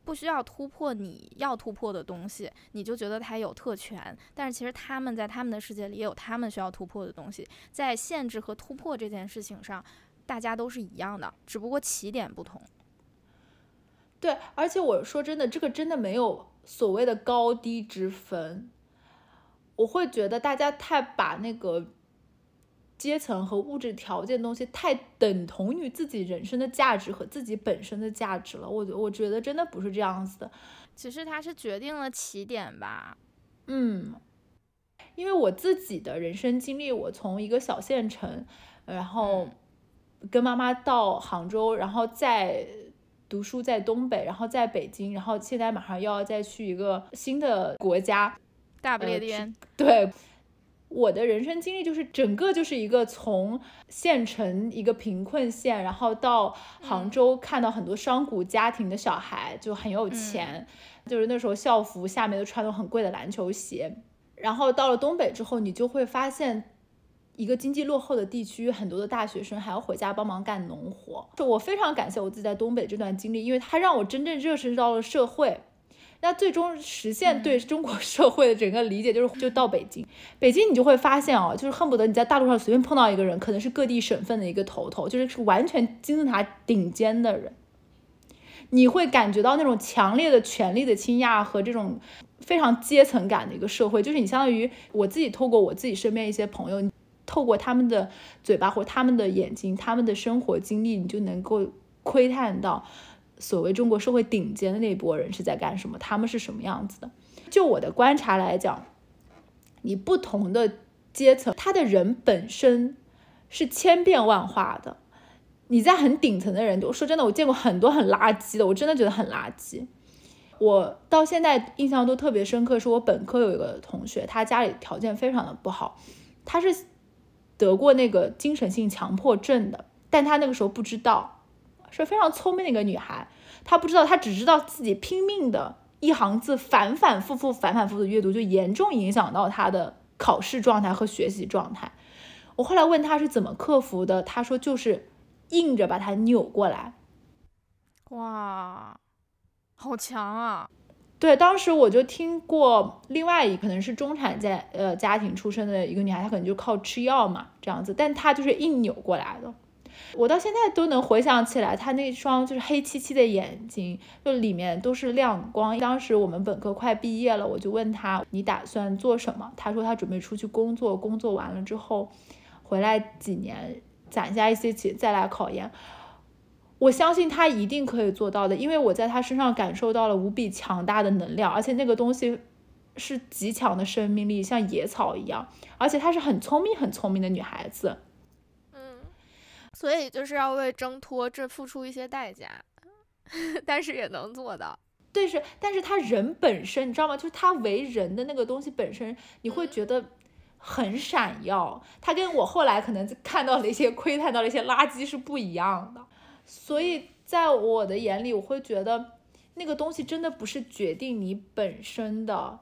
不需要突破你要突破的东西，你就觉得它有特权，但是其实他们在他们的世界里也有他们需要突破的东西。在限制和突破这件事情上，大家都是一样的，只不过起点不同。对，而且我说真的，这个真的没有。所谓的高低之分，我会觉得大家太把那个阶层和物质条件东西太等同于自己人生的价值和自己本身的价值了。我我觉得真的不是这样子的。其实它是决定了起点吧。嗯，因为我自己的人生经历，我从一个小县城，然后跟妈妈到杭州，然后再。读书在东北，然后在北京，然后现在马上又要再去一个新的国家，大不列颠。对，我的人生经历就是整个就是一个从县城一个贫困县，然后到杭州看到很多商贾家庭的小孩就很有钱，就是那时候校服下面都穿的很贵的篮球鞋，然后到了东北之后，你就会发现。一个经济落后的地区，很多的大学生还要回家帮忙干农活。就我非常感谢我自己在东北这段经历，因为它让我真正认识到了社会。那最终实现对中国社会的整个理解，就是就到北京。北京你就会发现哦，就是恨不得你在大路上随便碰到一个人，可能是各地省份的一个头头，就是是完全金字塔顶尖的人。你会感觉到那种强烈的权力的倾轧和这种非常阶层感的一个社会，就是你相当于我自己透过我自己身边一些朋友。透过他们的嘴巴或他们的眼睛，他们的生活经历，你就能够窥探到所谓中国社会顶尖的那波人是在干什么，他们是什么样子的。就我的观察来讲，你不同的阶层，他的人本身是千变万化的。你在很顶层的人，我说真的，我见过很多很垃圾的，我真的觉得很垃圾。我到现在印象都特别深刻，是我本科有一个同学，他家里条件非常的不好，他是。得过那个精神性强迫症的，但她那个时候不知道，是非常聪明的一个女孩。她不知道，她只知道自己拼命的一行字反反复复、反反复复的阅读，就严重影响到她的考试状态和学习状态。我后来问她是怎么克服的，她说就是硬着把它扭过来。哇，好强啊！对，当时我就听过另外一可能是中产家呃家庭出身的一个女孩，她可能就靠吃药嘛这样子，但她就是硬扭过来的。我到现在都能回想起来，她那双就是黑漆漆的眼睛，就里面都是亮光。当时我们本科快毕业了，我就问她你打算做什么？她说她准备出去工作，工作完了之后回来几年攒下一些钱再来考研。我相信他一定可以做到的，因为我在他身上感受到了无比强大的能量，而且那个东西是极强的生命力，像野草一样，而且她是很聪明、很聪明的女孩子。嗯，所以就是要为挣脱这付出一些代价，但是也能做到。对，是，但是他人本身，你知道吗？就是他为人的那个东西本身，你会觉得很闪耀。他跟我后来可能看到的一些窥探到的一些垃圾是不一样的。所以在我的眼里，我会觉得那个东西真的不是决定你本身的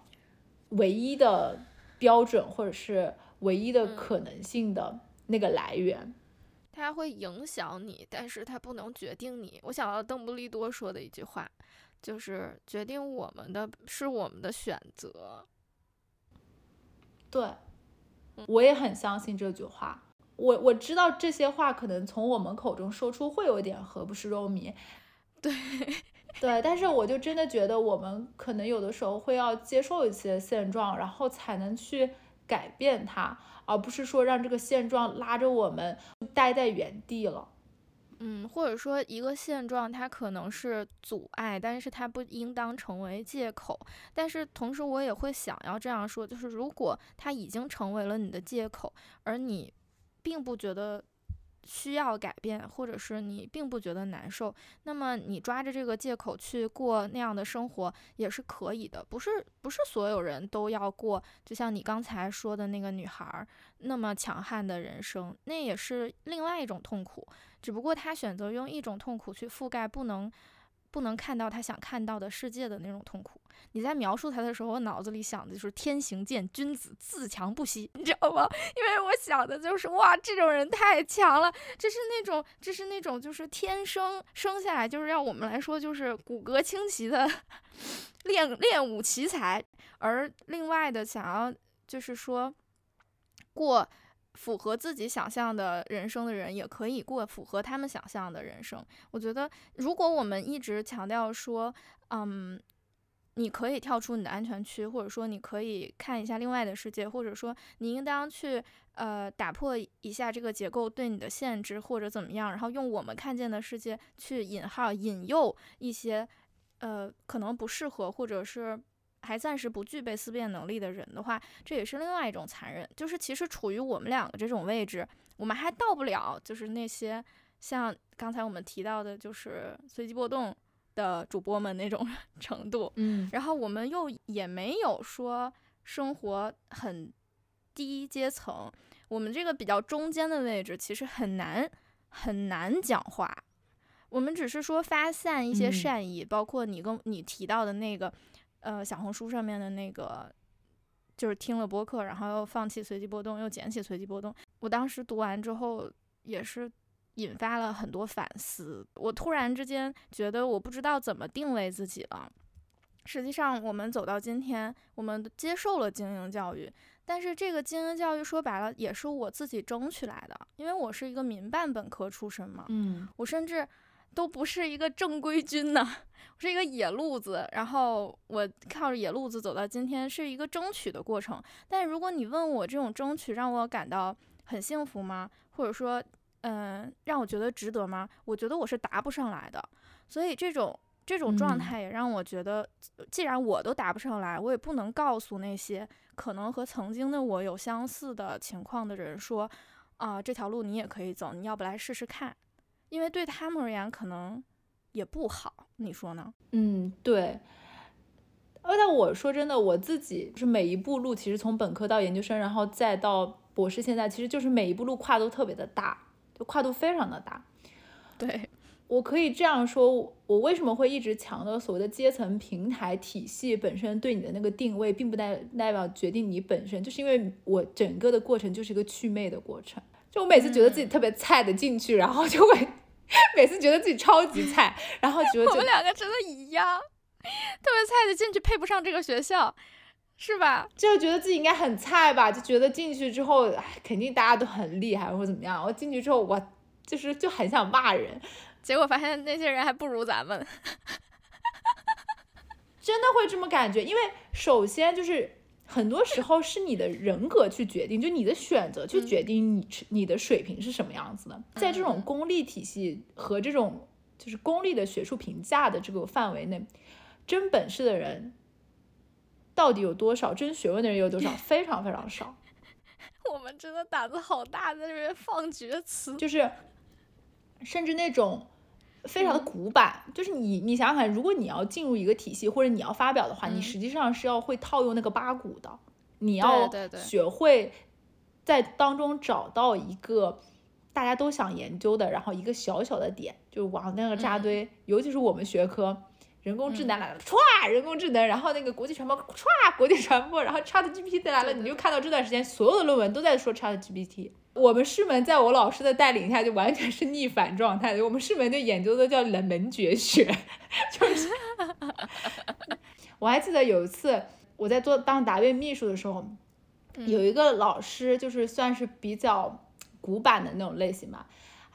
唯一的标准，或者是唯一的可能性的那个来源。它会影响你，但是它不能决定你。我想到邓布利多说的一句话，就是决定我们的是我们的选择。对，我也很相信这句话。我我知道这些话可能从我们口中说出会有点何不食肉糜，对对，但是我就真的觉得我们可能有的时候会要接受一些现状，然后才能去改变它，而不是说让这个现状拉着我们待在原地了。嗯，或者说一个现状它可能是阻碍，但是它不应当成为借口。但是同时我也会想要这样说，就是如果它已经成为了你的借口，而你。并不觉得需要改变，或者是你并不觉得难受，那么你抓着这个借口去过那样的生活也是可以的。不是不是所有人都要过，就像你刚才说的那个女孩那么强悍的人生，那也是另外一种痛苦。只不过她选择用一种痛苦去覆盖不能不能看到他想看到的世界的那种痛苦。你在描述他的时候，我脑子里想的就是天行健，君子自强不息，你知道吗？因为我想的就是哇，这种人太强了，这是那种，这是那种，就是天生生下来就是让我们来说就是骨骼清奇的 练练武奇才。而另外的想要就是说过符合自己想象的人生的人，也可以过符合他们想象的人生。我觉得，如果我们一直强调说，嗯。你可以跳出你的安全区，或者说你可以看一下另外的世界，或者说你应当去呃打破一下这个结构对你的限制，或者怎么样，然后用我们看见的世界去引号引诱一些呃可能不适合或者是还暂时不具备思辨能力的人的话，这也是另外一种残忍。就是其实处于我们两个这种位置，我们还到不了就是那些像刚才我们提到的，就是随机波动。的主播们那种 程度，嗯，然后我们又也没有说生活很低阶层，我们这个比较中间的位置，其实很难很难讲话。我们只是说发散一些善意，包括你跟你提到的那个，呃，小红书上面的那个，就是听了播客，然后又放弃随机波动，又捡起随机波动。我当时读完之后，也是引发了很多反思。我突然之间觉得，我不知道怎么定位自己了。实际上，我们走到今天，我们接受了精英教育，但是这个精英教育说白了也是我自己争取来的，因为我是一个民办本科出身嘛。嗯，我甚至。都不是一个正规军呢，我是一个野路子，然后我靠着野路子走到今天，是一个争取的过程。但如果你问我这种争取让我感到很幸福吗？或者说，嗯，让我觉得值得吗？我觉得我是答不上来的。所以这种这种状态也让我觉得，既然我都答不上来，我也不能告诉那些可能和曾经的我有相似的情况的人说，啊，这条路你也可以走，你要不来试试看。因为对他们而言，可能也不好，你说呢？嗯，对。呃，但我说真的，我自己是每一步路，其实从本科到研究生，然后再到博士，现在其实就是每一步路跨度特别的大，就跨度非常的大。对我可以这样说，我为什么会一直强调所谓的阶层平台体系本身对你的那个定位，并不代代表决定你本身，就是因为我整个的过程就是一个祛魅的过程。就我每次觉得自己特别菜的进去，然后就会 每次觉得自己超级菜，然后觉得我们两个真的一样，特别菜的进去配不上这个学校，是吧？就觉得自己应该很菜吧，就觉得进去之后肯定大家都很厉害或者怎么样。我进去之后，我就是就很想骂人，结果发现那些人还不如咱们，真的会这么感觉，因为首先就是。很多时候是你的人格去决定，就你的选择去决定你你的水平是什么样子的。在这种功利体系和这种就是功利的学术评价的这个范围内，真本事的人到底有多少？真学问的人有多少？非常非常少。我们真的胆子好大，在这边放厥词，就是甚至那种。非常的古板，就是你，你想想看，如果你要进入一个体系或者你要发表的话，你实际上是要会套用那个八股的，你要学会在当中找到一个大家都想研究的，然后一个小小的点，就往那个扎堆。尤其是我们学科，人工智能来了，歘，人工智能，然后那个国际传播，歘，国际传播，然后 Chat GPT 来了，你就看到这段时间所有的论文都在说 Chat GPT。我们师门在我老师的带领下就完全是逆反状态的。我们师门就研究的叫冷门绝学，就是。我还记得有一次我在做当答辩秘书的时候，有一个老师就是算是比较古板的那种类型吧，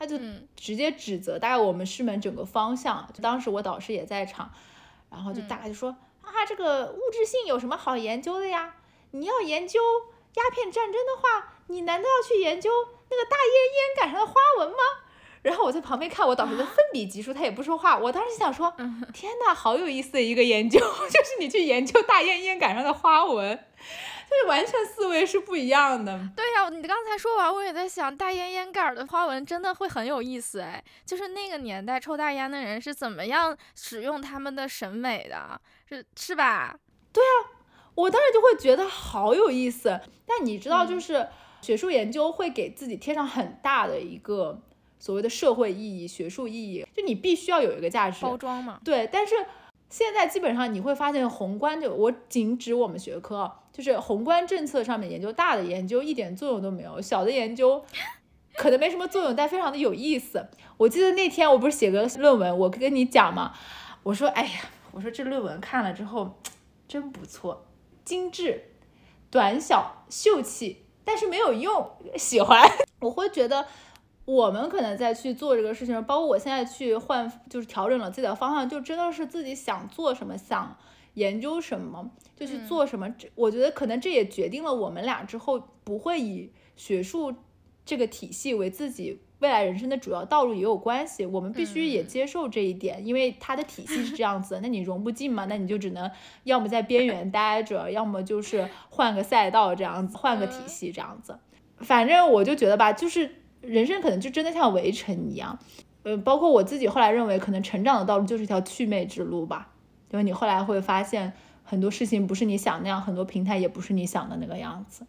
他就直接指责大概我们师门整个方向。就当时我导师也在场，然后就大概就说啊，这个物质性有什么好研究的呀？你要研究鸦片战争的话。你难道要去研究那个大烟烟杆上的花纹吗？然后我在旁边看，我导师在奋笔疾书，他也不说话。我当时想说，天哪，好有意思的一个研究，就是你去研究大烟烟杆上的花纹，就是完全思维是不一样的。对呀，你刚才说完，我也在想，大烟烟杆的花纹真的会很有意思哎，就是那个年代抽大烟的人是怎么样使用他们的审美的，是是吧？对啊，我当时就会觉得好有意思。但你知道，就是。学术研究会给自己贴上很大的一个所谓的社会意义、学术意义，就你必须要有一个价值包装嘛。对，但是现在基本上你会发现，宏观就我仅指我们学科，就是宏观政策上面研究，大的研究一点作用都没有，小的研究 可能没什么作用，但非常的有意思。我记得那天我不是写个论文，我跟你讲嘛，我说哎呀，我说这论文看了之后真不错，精致、短小、秀气。但是没有用，喜欢 我会觉得，我们可能在去做这个事情，包括我现在去换，就是调整了自己的方向，就真的是自己想做什么，想研究什么就去做什么。这我觉得可能这也决定了我们俩之后不会以学术这个体系为自己。未来人生的主要道路也有关系，我们必须也接受这一点，因为它的体系是这样子，那你融不进嘛，那你就只能要么在边缘待着，要么就是换个赛道这样子，换个体系这样子。反正我就觉得吧，就是人生可能就真的像围城一样，呃，包括我自己后来认为，可能成长的道路就是一条祛魅之路吧，因为你后来会发现很多事情不是你想那样，很多平台也不是你想的那个样子。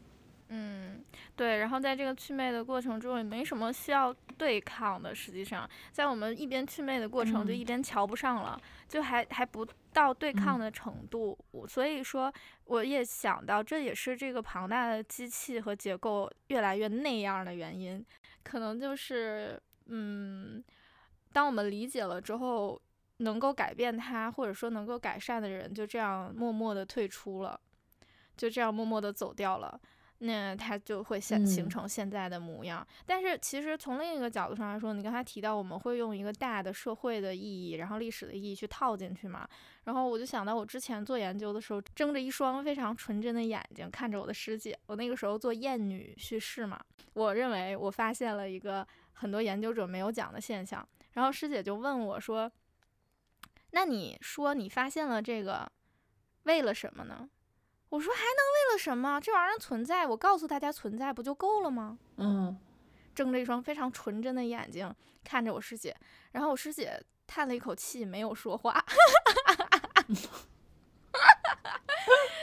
嗯。对，然后在这个祛魅的过程中也没什么需要对抗的。实际上，在我们一边祛魅的过程，就一边瞧不上了，就还还不到对抗的程度。所以说，我也想到，这也是这个庞大的机器和结构越来越那样的原因。可能就是，嗯，当我们理解了之后，能够改变它，或者说能够改善的人，就这样默默的退出了，就这样默默的走掉了。那它就会现形成现在的模样。但是其实从另一个角度上来说，你刚才提到我们会用一个大的社会的意义，然后历史的意义去套进去嘛。然后我就想到我之前做研究的时候，睁着一双非常纯真的眼睛看着我的师姐。我那个时候做厌女叙事嘛，我认为我发现了一个很多研究者没有讲的现象。然后师姐就问我说：“那你说你发现了这个，为了什么呢？”我说还能为了什么？这玩意儿存在，我告诉大家存在不就够了吗？嗯，睁着一双非常纯真的眼睛看着我师姐，然后我师姐叹了一口气，没有说话。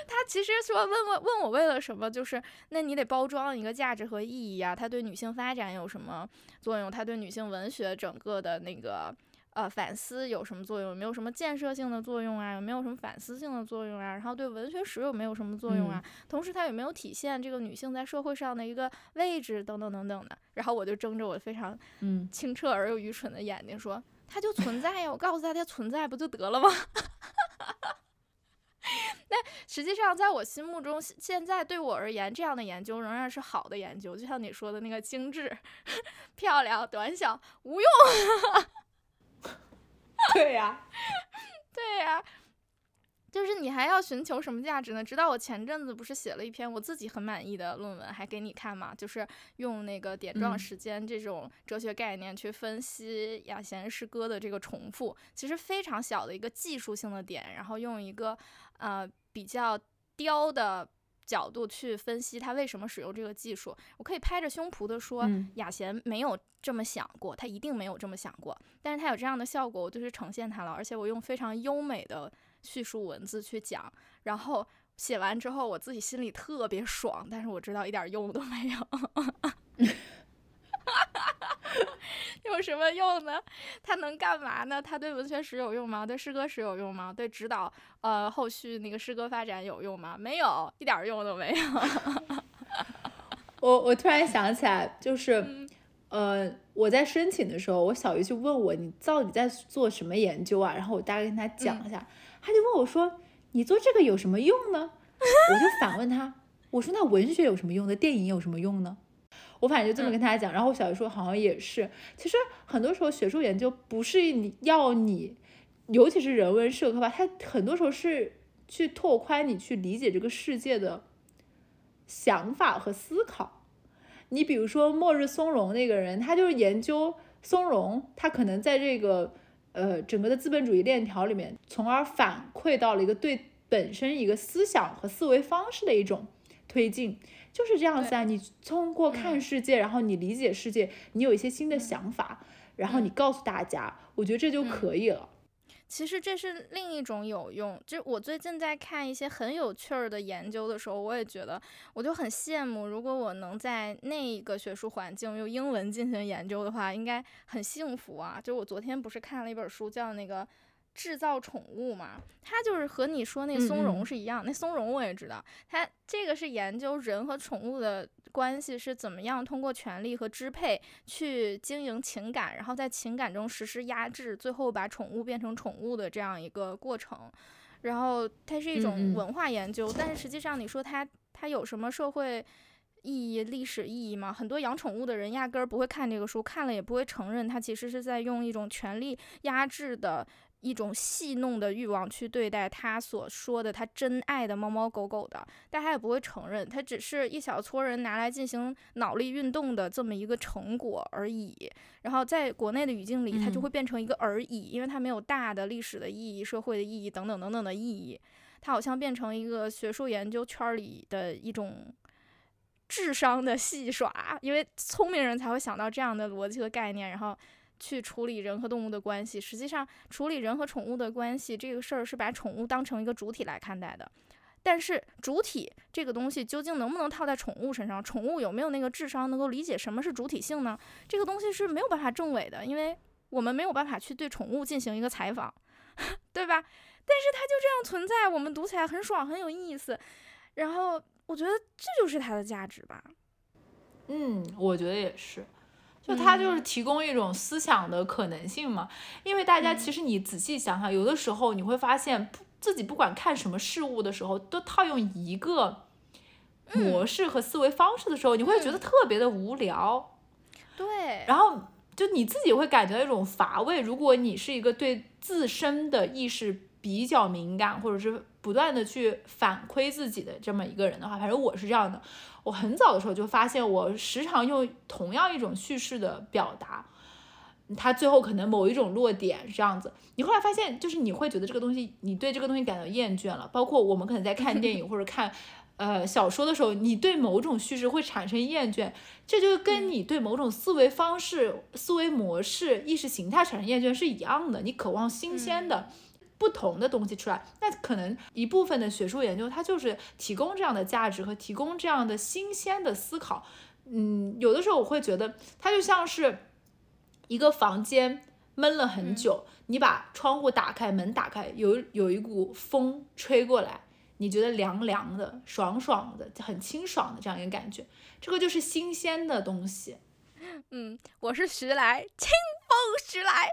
他其实说问问问我为了什么，就是那你得包装一个价值和意义啊，它对女性发展有什么作用？它对女性文学整个的那个。呃，反思有什么作用？有没有什么建设性的作用啊？有没有什么反思性的作用啊？然后对文学史有没有什么作用啊？同时，它有没有体现这个女性在社会上的一个位置等等等等的？然后我就睁着我非常清澈而又愚蠢的眼睛说：“它就存在呀！我告诉大家存在不就得了吗？” 那实际上，在我心目中，现在对我而言，这样的研究仍然是好的研究。就像你说的那个精致、漂亮、短小、无用。对呀，对呀，就是你还要寻求什么价值呢？直到我前阵子不是写了一篇我自己很满意的论文，还给你看嘛？就是用那个点状时间这种哲学概念去分析雅贤诗歌的这个重复，其实非常小的一个技术性的点，然后用一个呃比较刁的。角度去分析他为什么使用这个技术，我可以拍着胸脯的说，雅贤没有这么想过，他一定没有这么想过，但是他有这样的效果，我就去呈现他了，而且我用非常优美的叙述文字去讲，然后写完之后我自己心里特别爽，但是我知道一点用都没有。有什么用呢？它能干嘛呢？它对文学史有用吗？对诗歌史有用吗？对指导呃后续那个诗歌发展有用吗？没有，一点用都没有。我我突然想起来，就是呃我在申请的时候，我小姨就问我你到底在做什么研究啊？然后我大概跟他讲一下，他就问我说你做这个有什么用呢？我就反问他，我说那文学有什么用呢？电影有什么用呢？我反正就这么跟他讲，然后我小姨说好像也是。其实很多时候学术研究不是你要你，尤其是人文社科吧，它很多时候是去拓宽你去理解这个世界的想法和思考。你比如说末日松茸那个人，他就是研究松茸，他可能在这个呃整个的资本主义链条里面，从而反馈到了一个对本身一个思想和思维方式的一种推进。就是这样子啊，你通过看世界，然后你理解世界，你有一些新的想法，然后你告诉大家，我觉得这就可以了。其实这是另一种有用，就我最近在看一些很有趣儿的研究的时候，我也觉得，我就很羡慕，如果我能在那个学术环境用英文进行研究的话，应该很幸福啊。就我昨天不是看了一本书，叫那个。制造宠物嘛，它就是和你说那松茸是一样。那松茸我也知道，它这个是研究人和宠物的关系是怎么样通过权力和支配去经营情感，然后在情感中实施压制，最后把宠物变成宠物的这样一个过程。然后它是一种文化研究，但是实际上你说它它有什么社会意义、历史意义吗？很多养宠物的人压根儿不会看这个书，看了也不会承认它其实是在用一种权力压制的。一种戏弄的欲望去对待他所说的他真爱的猫猫狗狗的，但他也不会承认，他只是一小撮人拿来进行脑力运动的这么一个成果而已。然后在国内的语境里，它就会变成一个而已，因为它没有大的历史的意义、社会的意义等等等等的意义。它好像变成一个学术研究圈里的一种智商的戏耍，因为聪明人才会想到这样的逻辑和概念，然后。去处理人和动物的关系，实际上处理人和宠物的关系这个事儿是把宠物当成一个主体来看待的。但是主体这个东西究竟能不能套在宠物身上？宠物有没有那个智商能够理解什么是主体性呢？这个东西是没有办法证伪的，因为我们没有办法去对宠物进行一个采访，对吧？但是它就这样存在，我们读起来很爽，很有意思。然后我觉得这就是它的价值吧。嗯，我觉得也是。就它就是提供一种思想的可能性嘛。因为大家其实你仔细想想，有的时候你会发现，自己不管看什么事物的时候，都套用一个模式和思维方式的时候，你会觉得特别的无聊。对。然后就你自己会感觉到一种乏味。如果你是一个对自身的意识比较敏感，或者是不断的去反馈自己的这么一个人的话，反正我是这样的。我很早的时候就发现，我时常用同样一种叙事的表达，它最后可能某一种落点是这样子。你后来发现，就是你会觉得这个东西，你对这个东西感到厌倦了。包括我们可能在看电影或者看呃小说的时候，你对某种叙事会产生厌倦，这就跟你对某种思维方式、思维模式、意识形态产生厌倦是一样的。你渴望新鲜的。不同的东西出来，那可能一部分的学术研究，它就是提供这样的价值和提供这样的新鲜的思考。嗯，有的时候我会觉得，它就像是一个房间闷了很久，你把窗户打开，门打开，有有一股风吹过来，你觉得凉凉的、爽爽的、很清爽的这样一个感觉，这个就是新鲜的东西。嗯，我是徐来，清风徐来。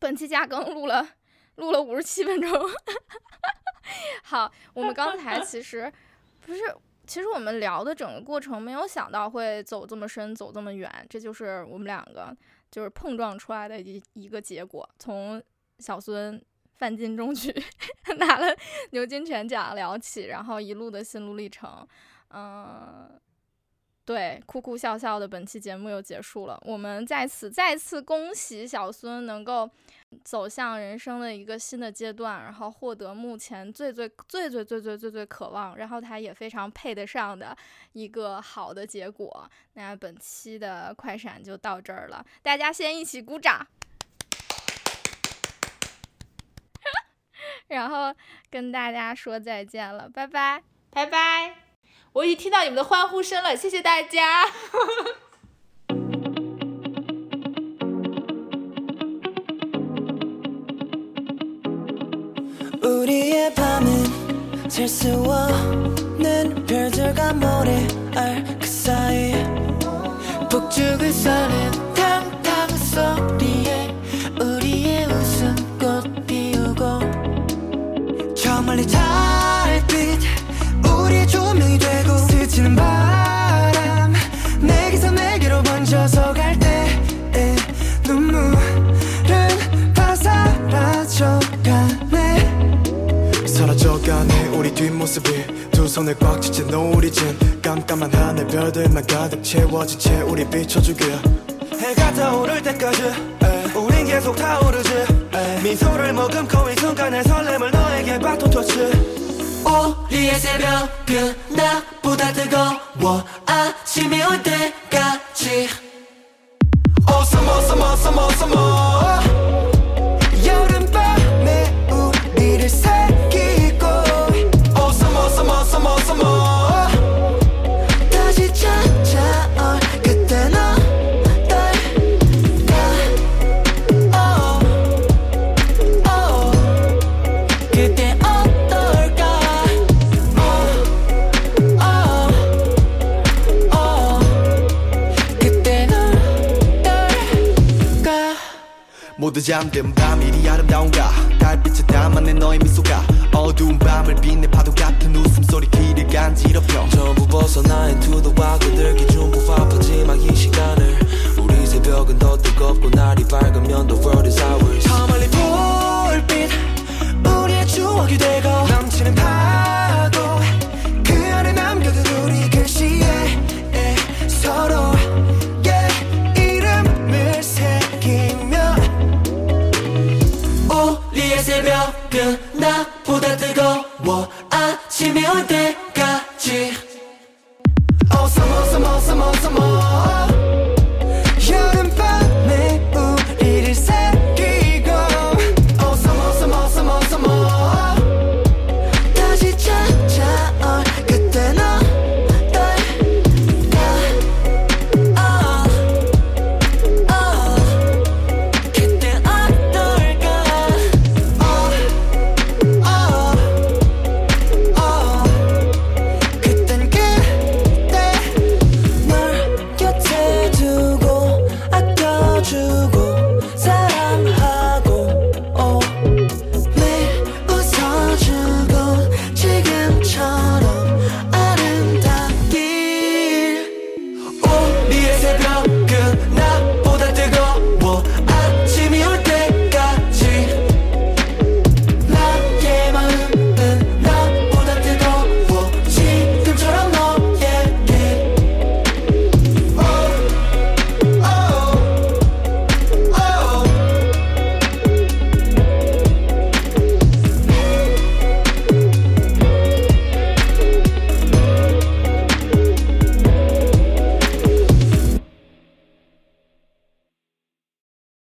本期加更录了录了五十七分钟，好，我们刚才其实。不是，其实我们聊的整个过程没有想到会走这么深，走这么远，这就是我们两个就是碰撞出来的一一个结果。从小孙范进中举 拿了牛津全奖聊起，然后一路的心路历程，嗯。对，哭哭笑笑的本期节目又结束了。我们在此再次恭喜小孙能够走向人生的一个新的阶段，然后获得目前最最最最最最最最渴望，然后他也非常配得上的一个好的结果。那本期的快闪就到这儿了，大家先一起鼓掌，然后跟大家说再见了，拜拜，拜拜。我已经听到你们的欢呼声了，谢谢大家。우리의 밤은 잘 수 없는 별들과 모래알 그 사이 북쪽을 사는 손에 꽉 쥐진 노을이 진 깜깜한 하늘 별들만 가득 채워진 채 우리 비춰주게 해가 타오를 때까지 에이. 우린 계속 타오르지 에이. 미소를 머금고 이 순간의 설렘을 너에게 바톤 터치 우리의 새벽은 나 잠든 밤 이리 아름다운가? 달빛에 담아낸 너의 미소가 어두운 밤을 빛내 파도 같은 웃음소리 귀를 간지럽혀. 전부 벗어나 wild 그들기 중부 바쁘지만 이 시간을 우리 새벽은 더 뜨겁고 날이 밝으면 the world is ours